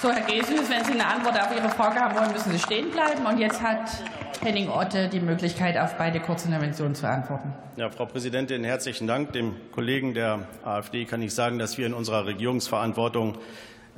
So, Herr Gesüß, wenn Sie eine Antwort auf Ihre Frage haben wollen, müssen Sie stehen bleiben. Und jetzt hat Henning Otte die Möglichkeit, auf beide Kurzinterventionen zu antworten. Ja, Frau Präsidentin, herzlichen Dank. Dem Kollegen der AfD kann ich sagen, dass wir in unserer Regierungsverantwortung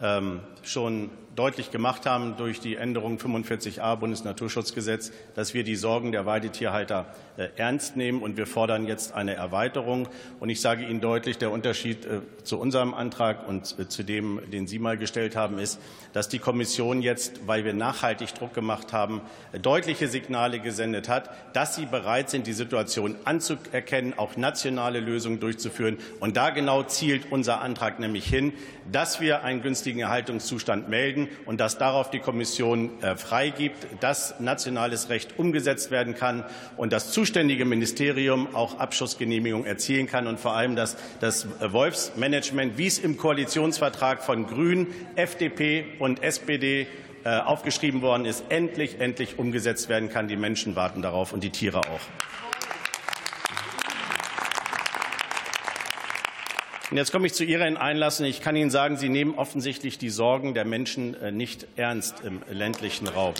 ähm, schon deutlich gemacht haben durch die Änderung 45a Bundesnaturschutzgesetz, dass wir die Sorgen der Weidetierhalter äh, ernst nehmen, und wir fordern jetzt eine Erweiterung. Und ich sage Ihnen deutlich, der Unterschied äh, zu unserem Antrag und äh, zu dem, den Sie mal gestellt haben, ist, dass die Kommission jetzt, weil wir nachhaltig Druck gemacht haben, deutliche Signale gesendet hat, dass sie bereit sind, die Situation anzuerkennen, auch nationale Lösungen durchzuführen. Und da genau zielt unser Antrag nämlich hin, dass wir einen günstigen Erhaltungszustand melden melden und dass darauf die Kommission äh, freigibt, dass nationales Recht umgesetzt werden kann und das zuständige Ministerium auch Abschussgenehmigung erzielen kann und vor allem, dass das Wolfsmanagement, wie es im Koalitionsvertrag von Grünen, FDP und SPD äh, aufgeschrieben worden ist, endlich, endlich umgesetzt werden kann. Die Menschen warten darauf und die Tiere auch. Und jetzt komme ich zu Ihren Einlassen. Ich kann Ihnen sagen, Sie nehmen offensichtlich die Sorgen der Menschen äh, nicht ernst im ländlichen Raum.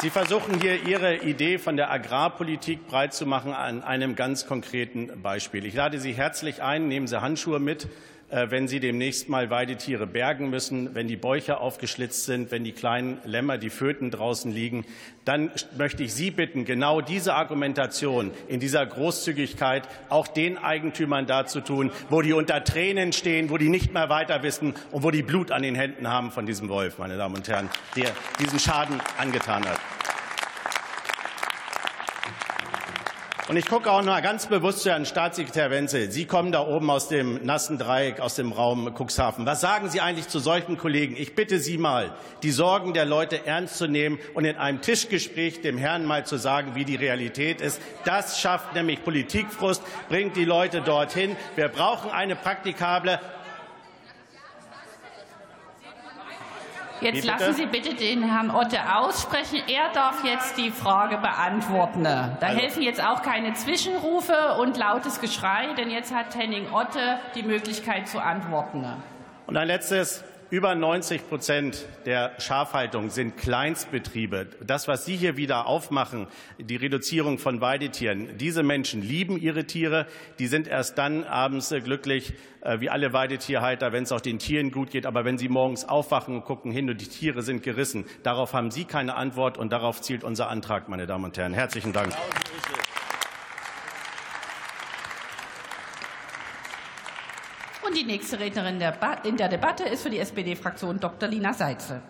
Sie versuchen hier Ihre Idee von der Agrarpolitik breit zu machen an einem ganz konkreten Beispiel. Ich lade Sie herzlich ein, nehmen Sie Handschuhe mit. Äh, wenn sie demnächst mal Weidetiere bergen müssen, wenn die Bäuche aufgeschlitzt sind, wenn die kleinen Lämmer, die Föten draußen liegen, dann möchte ich Sie bitten, genau diese Argumentation in dieser Großzügigkeit auch den Eigentümern darzutun, wo die unter Tränen stehen, wo die nicht mehr weiter wissen und wo die Blut an den Händen haben von diesem Wolf, meine Damen und Herren, der diesen Schaden angetan hat. Und ich gucke auch noch ganz bewusst zu Herrn Staatssekretär Wenzel. Sie kommen da oben aus dem nassen Dreieck, aus dem Raum Cuxhaven. Was sagen Sie eigentlich zu solchen Kollegen? Ich bitte Sie mal, die Sorgen der Leute ernst zu nehmen und in einem Tischgespräch dem Herrn mal zu sagen, wie die Realität ist. Das schafft nämlich Politikfrust, bringt die Leute dorthin. Wir brauchen eine praktikable Jetzt lassen Sie bitte den Herrn Otte aussprechen. Er darf jetzt die Frage beantworten. Da also. helfen jetzt auch keine Zwischenrufe und lautes Geschrei, denn jetzt hat Henning Otte die Möglichkeit zu antworten. Und ein letztes. Über 90 Prozent der Schafhaltung sind Kleinstbetriebe. Das, was Sie hier wieder aufmachen, die Reduzierung von Weidetieren, diese Menschen lieben ihre Tiere. Die sind erst dann abends glücklich, äh, wie alle Weidetierhalter, wenn es auch den Tieren gut geht. Aber wenn sie morgens aufwachen und gucken hin und die Tiere sind gerissen, darauf haben Sie keine Antwort und darauf zielt unser Antrag, meine Damen und Herren. Herzlichen Dank. Und die nächste Rednerin in der Debatte ist für die SPD-Fraktion Dr. Lina Seitze.